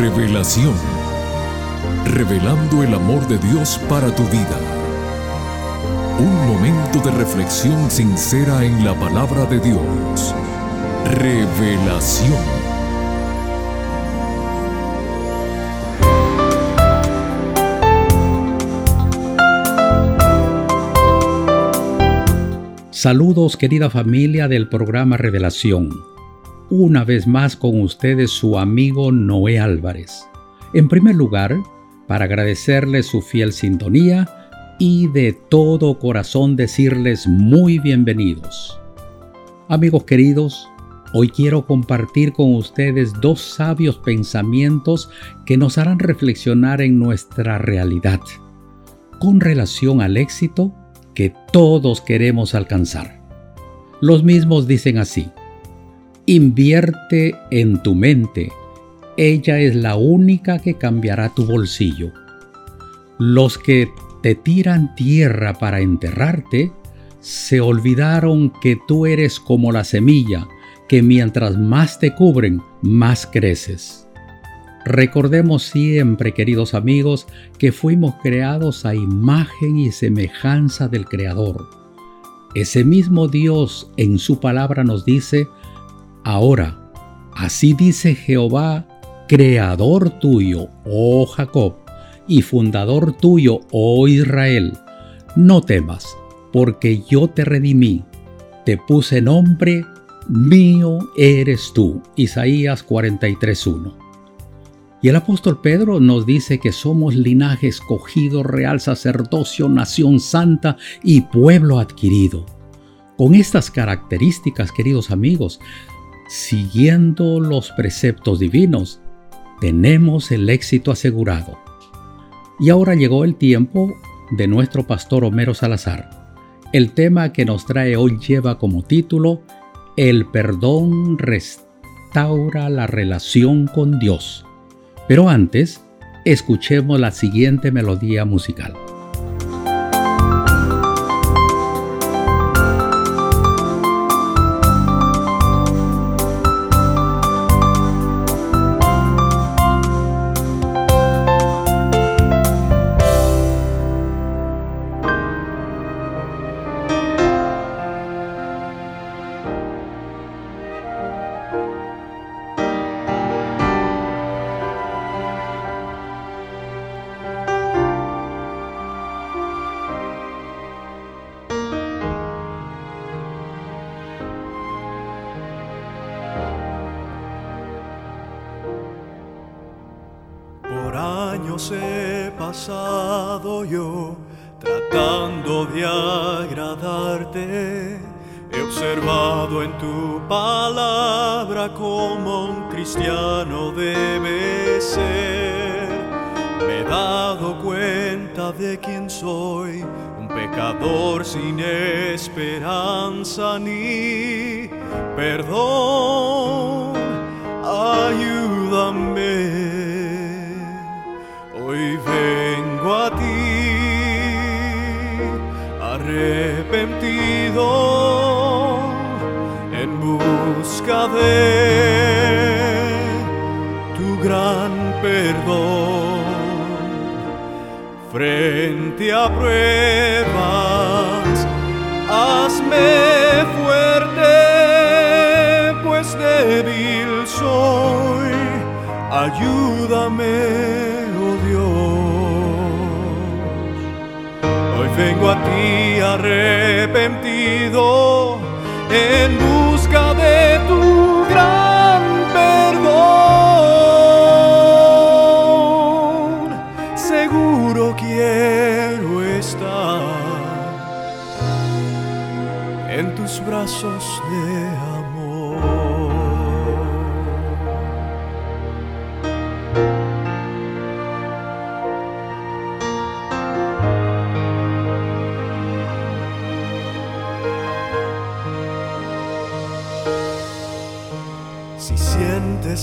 Revelación. Revelando el amor de Dios para tu vida. Un momento de reflexión sincera en la palabra de Dios. Revelación. Saludos querida familia del programa Revelación. Una vez más con ustedes su amigo Noé Álvarez. En primer lugar, para agradecerles su fiel sintonía y de todo corazón decirles muy bienvenidos. Amigos queridos, hoy quiero compartir con ustedes dos sabios pensamientos que nos harán reflexionar en nuestra realidad con relación al éxito que todos queremos alcanzar. Los mismos dicen así, invierte en tu mente, ella es la única que cambiará tu bolsillo. Los que te tiran tierra para enterrarte, se olvidaron que tú eres como la semilla, que mientras más te cubren, más creces. Recordemos siempre, queridos amigos, que fuimos creados a imagen y semejanza del Creador. Ese mismo Dios en su palabra nos dice, ahora, así dice Jehová, Creador tuyo, oh Jacob, y fundador tuyo, oh Israel, no temas, porque yo te redimí, te puse nombre, mío eres tú. Isaías 43.1. Y el apóstol Pedro nos dice que somos linaje escogido, real sacerdocio, nación santa y pueblo adquirido. Con estas características, queridos amigos, siguiendo los preceptos divinos, tenemos el éxito asegurado. Y ahora llegó el tiempo de nuestro pastor Homero Salazar. El tema que nos trae hoy lleva como título El perdón restaura la relación con Dios. Pero antes, escuchemos la siguiente melodía musical. Ni perdón. Ayúdame a ti, arrepentido en busca de tu gran perdón. Frente a pruebas, hazme débil soy, ayúdame vengo a ti arrepentido en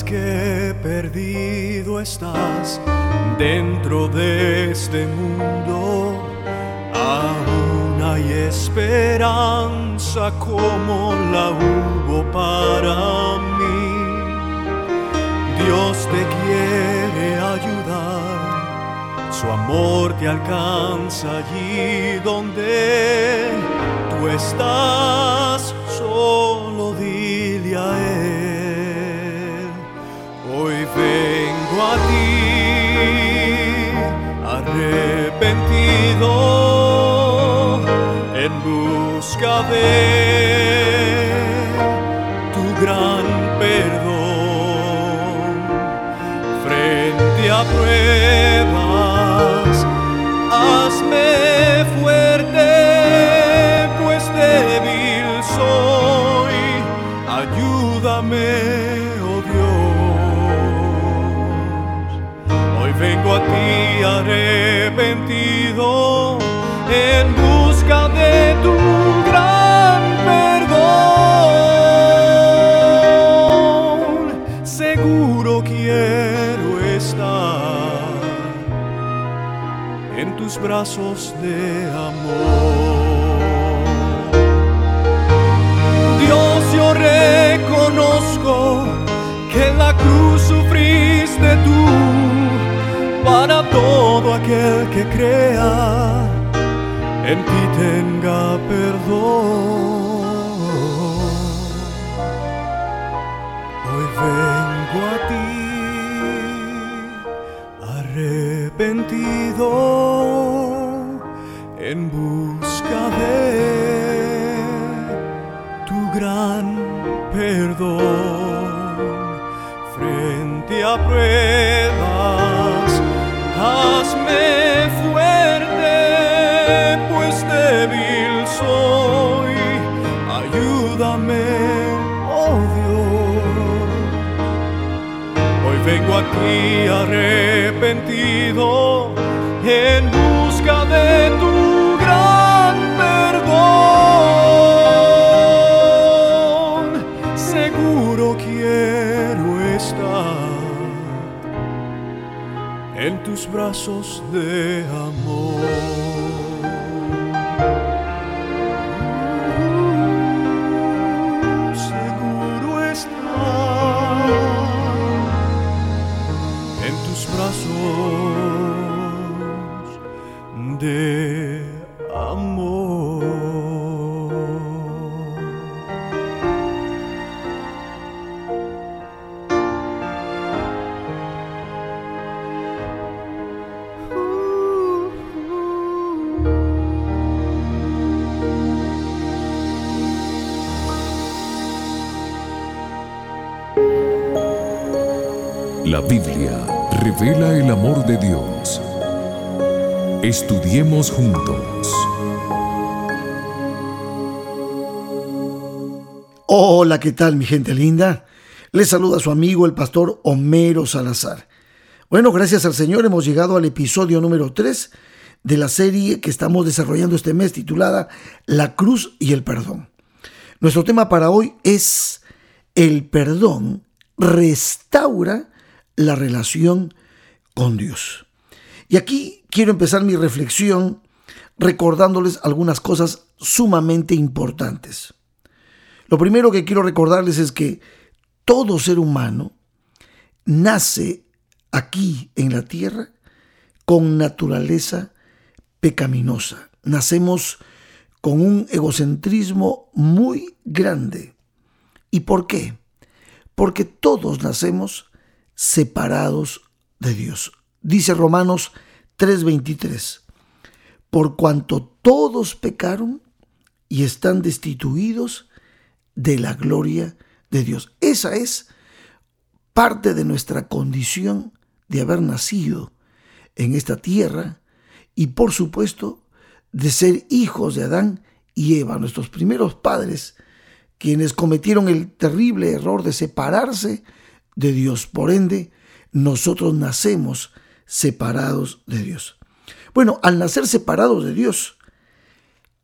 que perdido estás dentro de este mundo, aún hay esperanza como la hubo para mí. Dios te quiere ayudar. Su amor te alcanza allí donde tú estás, en tus brazos de amor. Dios, yo reconozco que en la cruz sufriste tú para todo aquel que crea en ti tenga perdón. En busca de tu gran perdón frente a pruebas. Vengo aquí arrepentido en busca de tu gran perdón. Seguro quiero estar en tus brazos de amor. La Biblia revela el amor de Dios. Estudiemos juntos. Hola, ¿qué tal mi gente linda? Les saluda su amigo el pastor Homero Salazar. Bueno, gracias al Señor hemos llegado al episodio número 3 de la serie que estamos desarrollando este mes titulada La cruz y el perdón. Nuestro tema para hoy es el perdón restaura la relación con Dios. Y aquí quiero empezar mi reflexión recordándoles algunas cosas sumamente importantes. Lo primero que quiero recordarles es que todo ser humano nace aquí en la tierra con naturaleza pecaminosa. Nacemos con un egocentrismo muy grande. ¿Y por qué? Porque todos nacemos separados de Dios. Dice Romanos 3:23, por cuanto todos pecaron y están destituidos de la gloria de Dios. Esa es parte de nuestra condición de haber nacido en esta tierra y por supuesto de ser hijos de Adán y Eva, nuestros primeros padres, quienes cometieron el terrible error de separarse de Dios. Por ende, nosotros nacemos separados de Dios. Bueno, al nacer separados de Dios,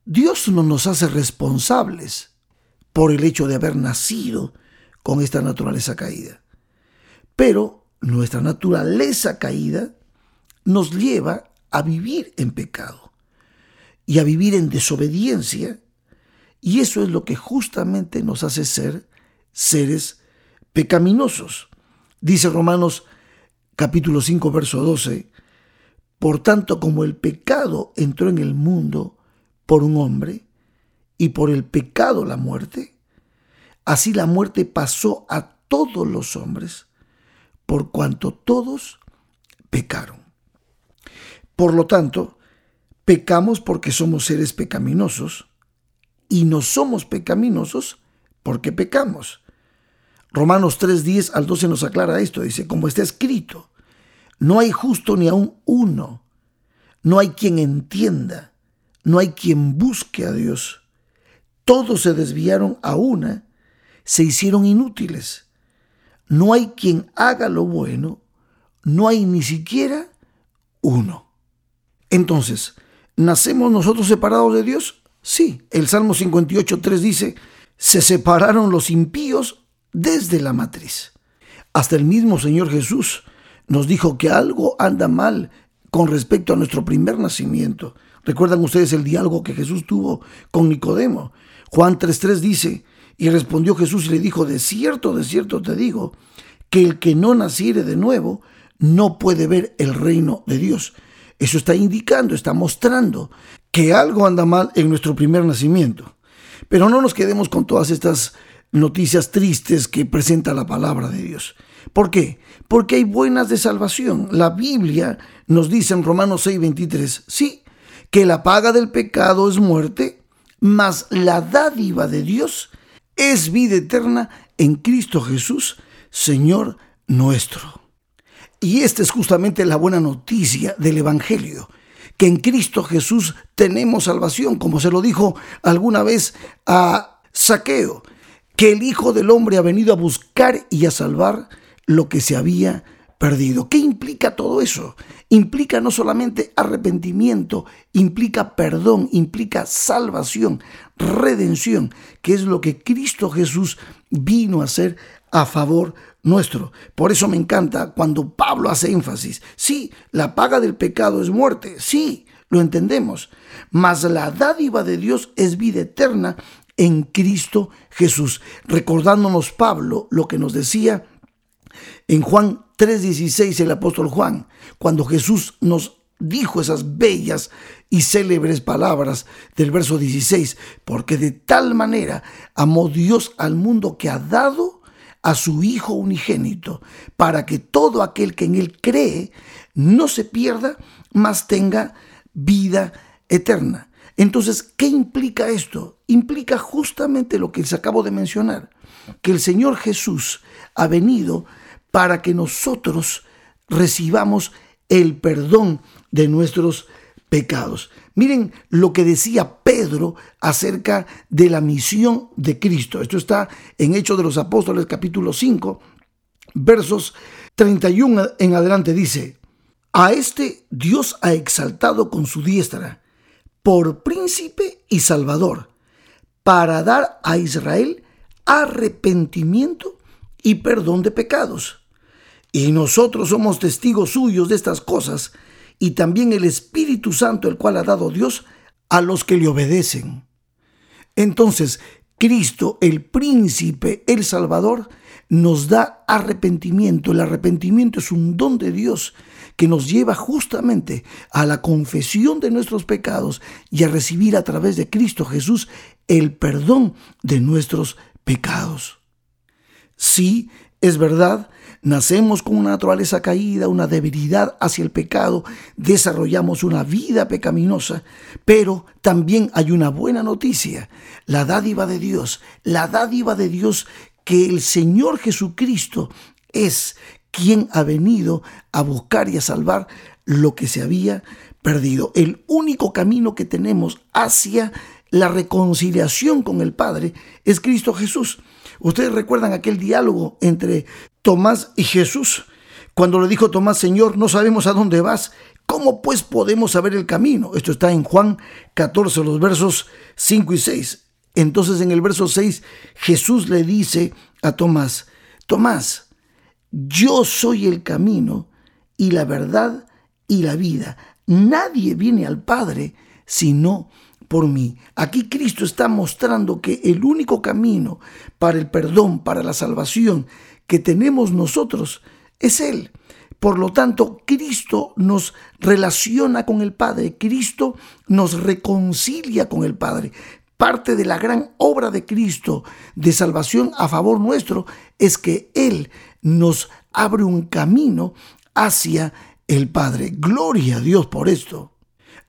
Dios no nos hace responsables por el hecho de haber nacido con esta naturaleza caída. Pero nuestra naturaleza caída nos lleva a vivir en pecado y a vivir en desobediencia, y eso es lo que justamente nos hace ser seres pecaminosos. Dice Romanos capítulo 5, verso 12, por tanto como el pecado entró en el mundo por un hombre, y por el pecado la muerte, así la muerte pasó a todos los hombres, por cuanto todos pecaron. Por lo tanto, pecamos porque somos seres pecaminosos, y no somos pecaminosos porque pecamos. Romanos 3, 10 al 12 nos aclara esto. Dice, como está escrito, no hay justo ni aun uno, no hay quien entienda, no hay quien busque a Dios. Todos se desviaron a una, se hicieron inútiles. No hay quien haga lo bueno, no hay ni siquiera uno. Entonces, ¿nacemos nosotros separados de Dios? Sí, el Salmo 58, 3 dice, se separaron los impíos desde la matriz. Hasta el mismo Señor Jesús nos dijo que algo anda mal con respecto a nuestro primer nacimiento. ¿Recuerdan ustedes el diálogo que Jesús tuvo con Nicodemo? Juan 3.3 dice, y respondió Jesús y le dijo, de cierto, de cierto te digo, que el que no naciere de nuevo no puede ver el reino de Dios. Eso está indicando, está mostrando que algo anda mal en nuestro primer nacimiento. Pero no nos quedemos con todas estas noticias tristes que presenta la palabra de Dios. ¿Por qué? Porque hay buenas de salvación. La Biblia nos dice en Romanos 6:23, sí, que la paga del pecado es muerte, mas la dádiva de Dios es vida eterna en Cristo Jesús, Señor nuestro. Y esta es justamente la buena noticia del Evangelio, que en Cristo Jesús tenemos salvación, como se lo dijo alguna vez a Saqueo que el Hijo del Hombre ha venido a buscar y a salvar lo que se había perdido. ¿Qué implica todo eso? Implica no solamente arrepentimiento, implica perdón, implica salvación, redención, que es lo que Cristo Jesús vino a hacer a favor nuestro. Por eso me encanta cuando Pablo hace énfasis. Sí, la paga del pecado es muerte, sí, lo entendemos, mas la dádiva de Dios es vida eterna en Cristo Jesús. Recordándonos Pablo lo que nos decía en Juan 3:16 el apóstol Juan, cuando Jesús nos dijo esas bellas y célebres palabras del verso 16, porque de tal manera amó Dios al mundo que ha dado a su Hijo unigénito, para que todo aquel que en Él cree no se pierda, mas tenga vida eterna. Entonces, ¿qué implica esto? Implica justamente lo que les acabo de mencionar, que el Señor Jesús ha venido para que nosotros recibamos el perdón de nuestros pecados. Miren lo que decía Pedro acerca de la misión de Cristo. Esto está en Hechos de los Apóstoles capítulo 5, versos 31 en adelante. Dice, a este Dios ha exaltado con su diestra por príncipe y salvador, para dar a Israel arrepentimiento y perdón de pecados. Y nosotros somos testigos suyos de estas cosas, y también el Espíritu Santo, el cual ha dado Dios a los que le obedecen. Entonces, Cristo, el príncipe, el Salvador, nos da arrepentimiento. El arrepentimiento es un don de Dios que nos lleva justamente a la confesión de nuestros pecados y a recibir a través de Cristo Jesús el perdón de nuestros pecados. Sí, es verdad, nacemos con una naturaleza caída, una debilidad hacia el pecado, desarrollamos una vida pecaminosa, pero también hay una buena noticia, la dádiva de Dios, la dádiva de Dios que el Señor Jesucristo es quien ha venido a buscar y a salvar lo que se había perdido. El único camino que tenemos hacia la reconciliación con el Padre es Cristo Jesús. Ustedes recuerdan aquel diálogo entre Tomás y Jesús, cuando le dijo Tomás, Señor, no sabemos a dónde vas, ¿cómo pues podemos saber el camino? Esto está en Juan 14, los versos 5 y 6. Entonces en el verso 6 Jesús le dice a Tomás, Tomás, yo soy el camino y la verdad y la vida. Nadie viene al Padre sino por mí. Aquí Cristo está mostrando que el único camino para el perdón, para la salvación que tenemos nosotros es Él. Por lo tanto, Cristo nos relaciona con el Padre, Cristo nos reconcilia con el Padre. Parte de la gran obra de Cristo de salvación a favor nuestro es que Él nos abre un camino hacia el Padre. Gloria a Dios por esto.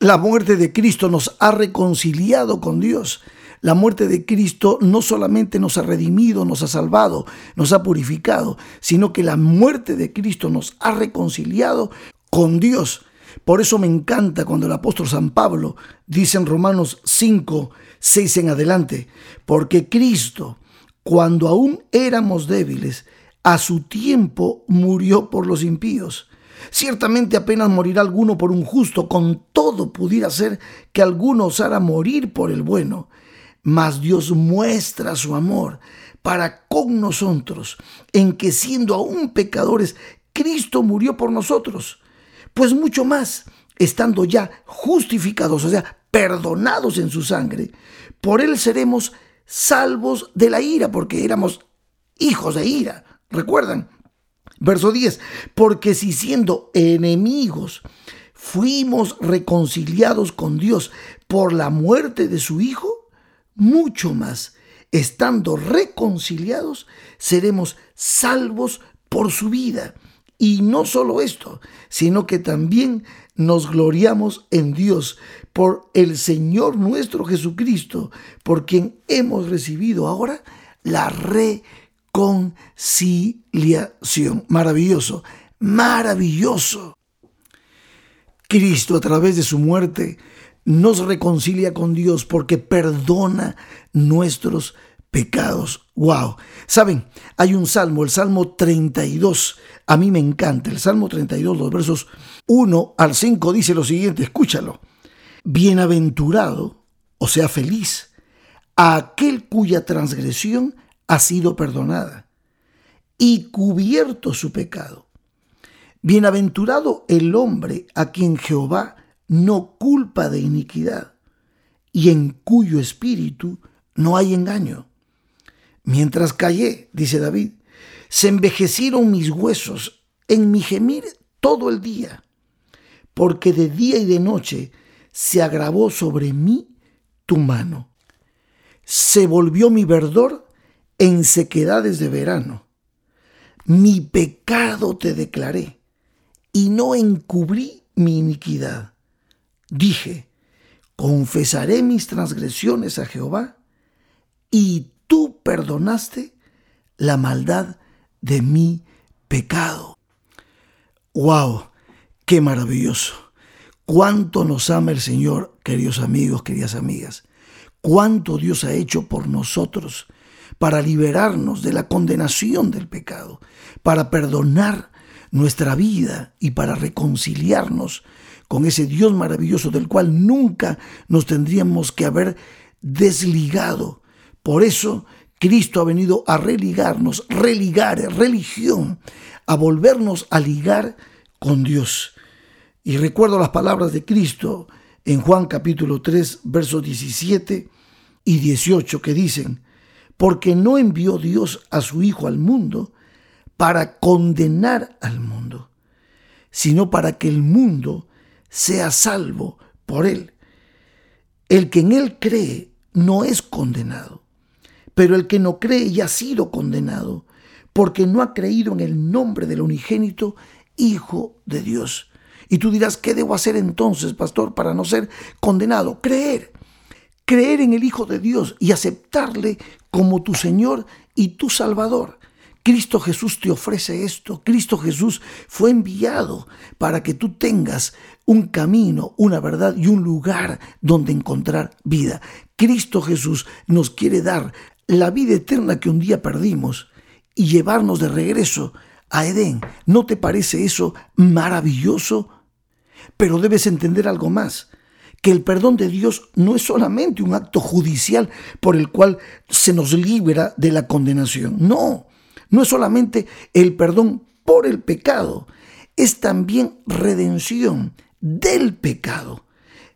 La muerte de Cristo nos ha reconciliado con Dios. La muerte de Cristo no solamente nos ha redimido, nos ha salvado, nos ha purificado, sino que la muerte de Cristo nos ha reconciliado con Dios. Por eso me encanta cuando el apóstol San Pablo dice en Romanos 5, 6 en adelante, porque Cristo, cuando aún éramos débiles, a su tiempo murió por los impíos. Ciertamente apenas morirá alguno por un justo, con todo pudiera ser que alguno osara morir por el bueno. Mas Dios muestra su amor para con nosotros, en que siendo aún pecadores, Cristo murió por nosotros. Pues mucho más, estando ya justificados, o sea, perdonados en su sangre, por él seremos salvos de la ira, porque éramos hijos de ira. ¿Recuerdan? Verso 10, porque si siendo enemigos fuimos reconciliados con Dios por la muerte de su Hijo, mucho más, estando reconciliados, seremos salvos por su vida. Y no solo esto, sino que también nos gloriamos en Dios por el Señor nuestro Jesucristo, por quien hemos recibido ahora la reconciliación conciliación. Maravilloso, maravilloso. Cristo a través de su muerte nos reconcilia con Dios porque perdona nuestros pecados. Wow. Saben, hay un salmo, el Salmo 32. A mí me encanta. El Salmo 32, los versos 1 al 5 dice lo siguiente, escúchalo. Bienaventurado, o sea, feliz, a aquel cuya transgresión ha sido perdonada y cubierto su pecado. Bienaventurado el hombre a quien Jehová no culpa de iniquidad y en cuyo espíritu no hay engaño. Mientras callé, dice David, se envejecieron mis huesos en mi gemir todo el día, porque de día y de noche se agravó sobre mí tu mano. Se volvió mi verdor en sequedades de verano. Mi pecado te declaré y no encubrí mi iniquidad. Dije, confesaré mis transgresiones a Jehová y tú perdonaste la maldad de mi pecado. ¡Wow! ¡Qué maravilloso! ¿Cuánto nos ama el Señor, queridos amigos, queridas amigas? ¿Cuánto Dios ha hecho por nosotros? Para liberarnos de la condenación del pecado, para perdonar nuestra vida y para reconciliarnos con ese Dios maravilloso del cual nunca nos tendríamos que haber desligado. Por eso Cristo ha venido a religarnos, religar, religión, a volvernos a ligar con Dios. Y recuerdo las palabras de Cristo en Juan capítulo 3, versos 17 y 18 que dicen, porque no envió Dios a su Hijo al mundo para condenar al mundo, sino para que el mundo sea salvo por él. El que en él cree no es condenado, pero el que no cree ya ha sido condenado, porque no ha creído en el nombre del unigénito Hijo de Dios. Y tú dirás, ¿qué debo hacer entonces, pastor, para no ser condenado? Creer creer en el Hijo de Dios y aceptarle como tu Señor y tu Salvador. Cristo Jesús te ofrece esto. Cristo Jesús fue enviado para que tú tengas un camino, una verdad y un lugar donde encontrar vida. Cristo Jesús nos quiere dar la vida eterna que un día perdimos y llevarnos de regreso a Edén. ¿No te parece eso maravilloso? Pero debes entender algo más que el perdón de Dios no es solamente un acto judicial por el cual se nos libera de la condenación. No, no es solamente el perdón por el pecado, es también redención del pecado.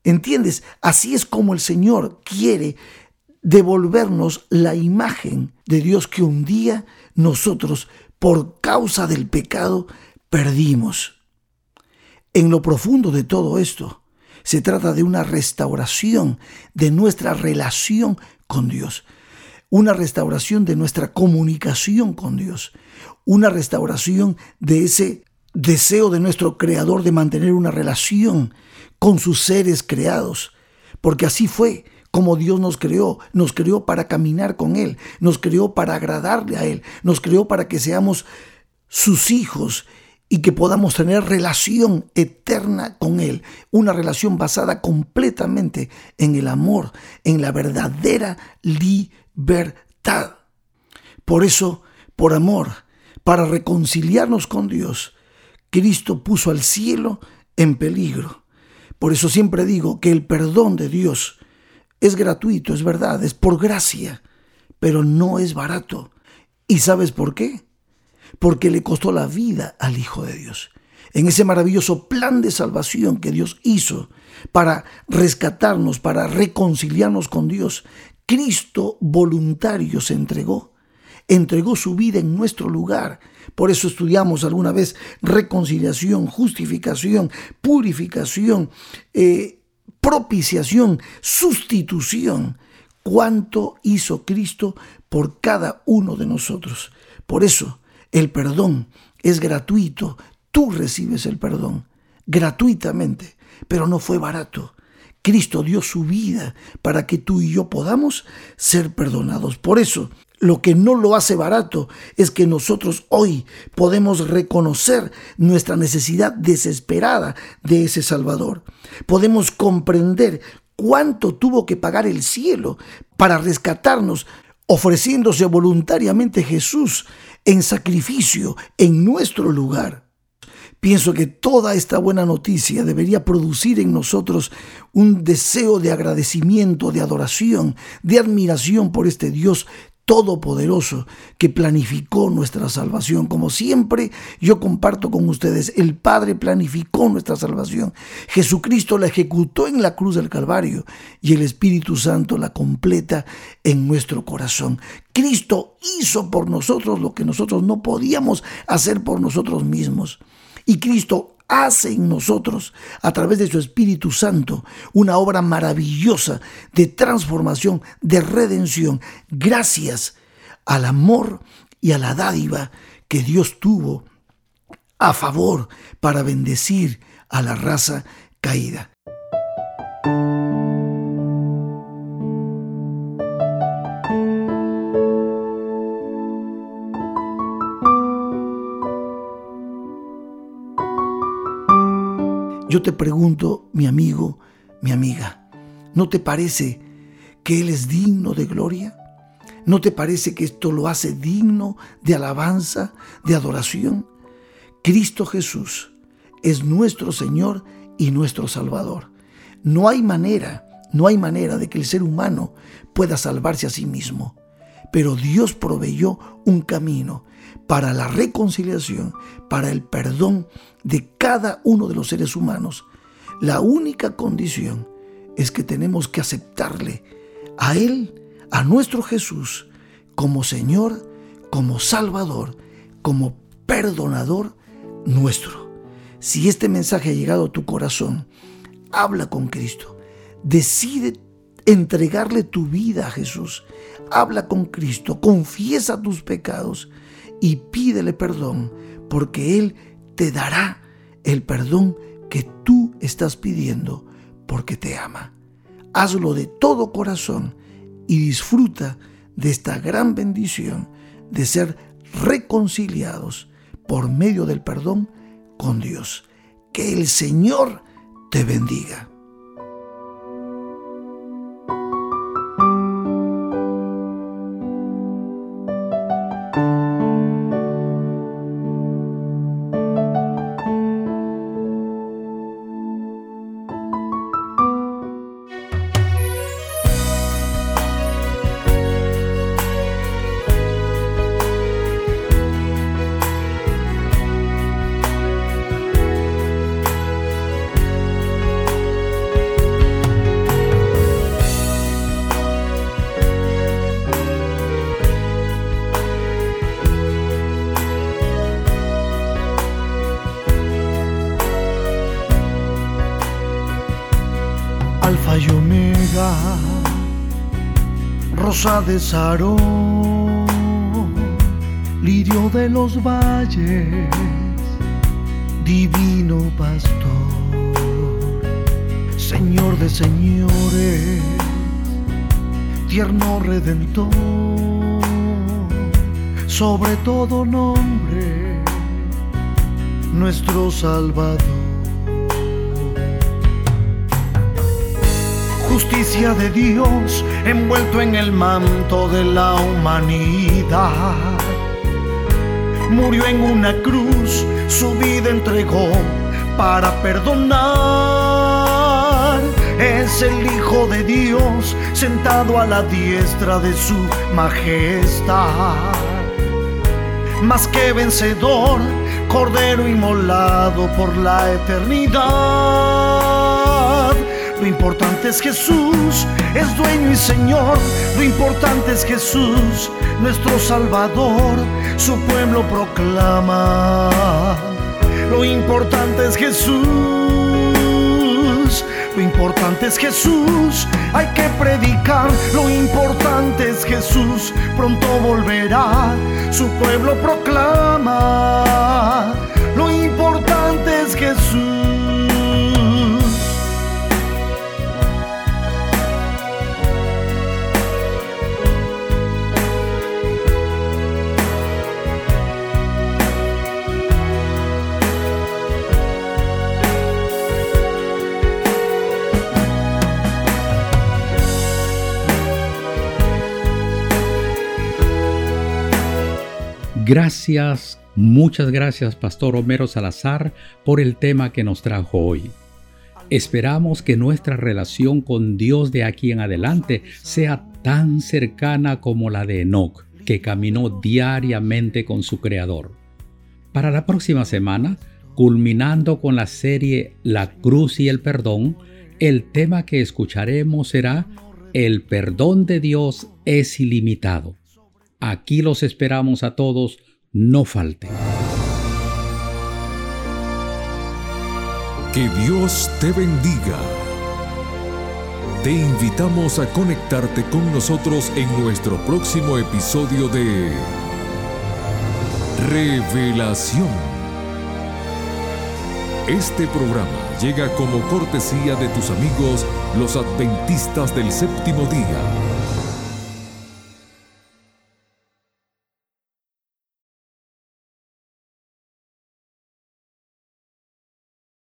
¿Entiendes? Así es como el Señor quiere devolvernos la imagen de Dios que un día nosotros, por causa del pecado, perdimos. En lo profundo de todo esto, se trata de una restauración de nuestra relación con Dios, una restauración de nuestra comunicación con Dios, una restauración de ese deseo de nuestro Creador de mantener una relación con sus seres creados, porque así fue como Dios nos creó, nos creó para caminar con Él, nos creó para agradarle a Él, nos creó para que seamos sus hijos y que podamos tener relación eterna con Él, una relación basada completamente en el amor, en la verdadera libertad. Por eso, por amor, para reconciliarnos con Dios, Cristo puso al cielo en peligro. Por eso siempre digo que el perdón de Dios es gratuito, es verdad, es por gracia, pero no es barato. ¿Y sabes por qué? Porque le costó la vida al Hijo de Dios. En ese maravilloso plan de salvación que Dios hizo para rescatarnos, para reconciliarnos con Dios, Cristo voluntario se entregó, entregó su vida en nuestro lugar. Por eso estudiamos alguna vez reconciliación, justificación, purificación, eh, propiciación, sustitución. ¿Cuánto hizo Cristo por cada uno de nosotros? Por eso, el perdón es gratuito. Tú recibes el perdón gratuitamente, pero no fue barato. Cristo dio su vida para que tú y yo podamos ser perdonados. Por eso, lo que no lo hace barato es que nosotros hoy podemos reconocer nuestra necesidad desesperada de ese Salvador. Podemos comprender cuánto tuvo que pagar el cielo para rescatarnos, ofreciéndose voluntariamente Jesús en sacrificio en nuestro lugar. Pienso que toda esta buena noticia debería producir en nosotros un deseo de agradecimiento, de adoración, de admiración por este Dios todopoderoso que planificó nuestra salvación. Como siempre, yo comparto con ustedes, el Padre planificó nuestra salvación. Jesucristo la ejecutó en la cruz del Calvario y el Espíritu Santo la completa en nuestro corazón. Cristo hizo por nosotros lo que nosotros no podíamos hacer por nosotros mismos. Y Cristo hace en nosotros, a través de su Espíritu Santo, una obra maravillosa de transformación, de redención, gracias al amor y a la dádiva que Dios tuvo a favor para bendecir a la raza caída. Yo te pregunto, mi amigo, mi amiga, ¿no te parece que Él es digno de gloria? ¿No te parece que esto lo hace digno de alabanza, de adoración? Cristo Jesús es nuestro Señor y nuestro Salvador. No hay manera, no hay manera de que el ser humano pueda salvarse a sí mismo. Pero Dios proveyó un camino para la reconciliación, para el perdón de cada uno de los seres humanos. La única condición es que tenemos que aceptarle a Él, a nuestro Jesús, como Señor, como Salvador, como perdonador nuestro. Si este mensaje ha llegado a tu corazón, habla con Cristo. Decide entregarle tu vida a Jesús. Habla con Cristo, confiesa tus pecados y pídele perdón, porque Él te dará el perdón que tú estás pidiendo porque te ama. Hazlo de todo corazón y disfruta de esta gran bendición de ser reconciliados por medio del perdón con Dios. Que el Señor te bendiga. De Sarón, lirio de los valles, divino pastor, Señor de señores, tierno redentor, sobre todo nombre, nuestro Salvador. Justicia de Dios envuelto en el manto de la humanidad. Murió en una cruz, su vida entregó para perdonar. Es el Hijo de Dios sentado a la diestra de su majestad. Más que vencedor, cordero inmolado por la eternidad lo importante es Jesús, es dueño y Señor. Lo importante es Jesús, nuestro Salvador. Su pueblo proclama. Lo importante es Jesús. Lo importante es Jesús, hay que predicar. Lo importante es Jesús, pronto volverá. Su pueblo proclama. Lo importante es Jesús. Gracias, muchas gracias Pastor Homero Salazar por el tema que nos trajo hoy. Esperamos que nuestra relación con Dios de aquí en adelante sea tan cercana como la de Enoch, que caminó diariamente con su Creador. Para la próxima semana, culminando con la serie La Cruz y el Perdón, el tema que escucharemos será El perdón de Dios es ilimitado. Aquí los esperamos a todos, no falten. Que Dios te bendiga. Te invitamos a conectarte con nosotros en nuestro próximo episodio de Revelación. Este programa llega como cortesía de tus amigos los adventistas del séptimo día.